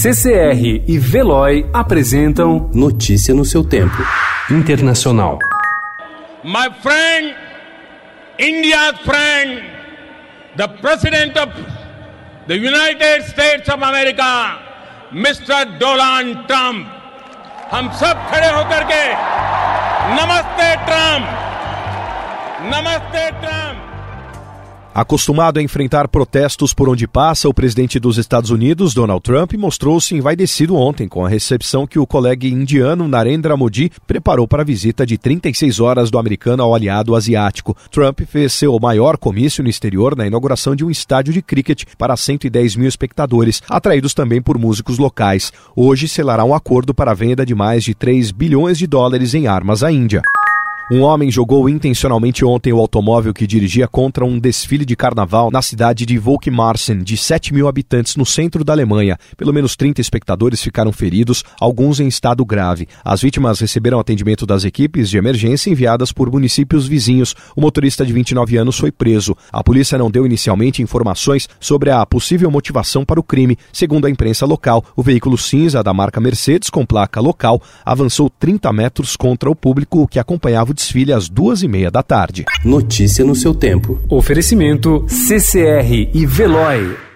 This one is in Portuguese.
CCR e Veloy apresentam Notícia no seu tempo. Internacional. My friend, India's friend, the President of the United States of America, Mr. Donald Trump. हम सब खड़े होकर के नमस्ते Trump नमस्ते Trump Acostumado a enfrentar protestos por onde passa, o presidente dos Estados Unidos, Donald Trump, mostrou-se envaidecido ontem com a recepção que o colega indiano Narendra Modi preparou para a visita de 36 horas do americano ao aliado asiático. Trump fez seu maior comício no exterior na inauguração de um estádio de cricket para 110 mil espectadores, atraídos também por músicos locais. Hoje selará um acordo para a venda de mais de 3 bilhões de dólares em armas à Índia. Um homem jogou intencionalmente ontem o automóvel que dirigia contra um desfile de carnaval na cidade de Volkmarsen, de 7 mil habitantes no centro da Alemanha. Pelo menos 30 espectadores ficaram feridos, alguns em estado grave. As vítimas receberam atendimento das equipes de emergência enviadas por municípios vizinhos. O motorista de 29 anos foi preso. A polícia não deu inicialmente informações sobre a possível motivação para o crime. Segundo a imprensa local, o veículo cinza da marca Mercedes, com placa local, avançou 30 metros contra o público que acompanhava o desfile às duas e meia da tarde. Notícia no seu tempo. Oferecimento CCR e Veloy.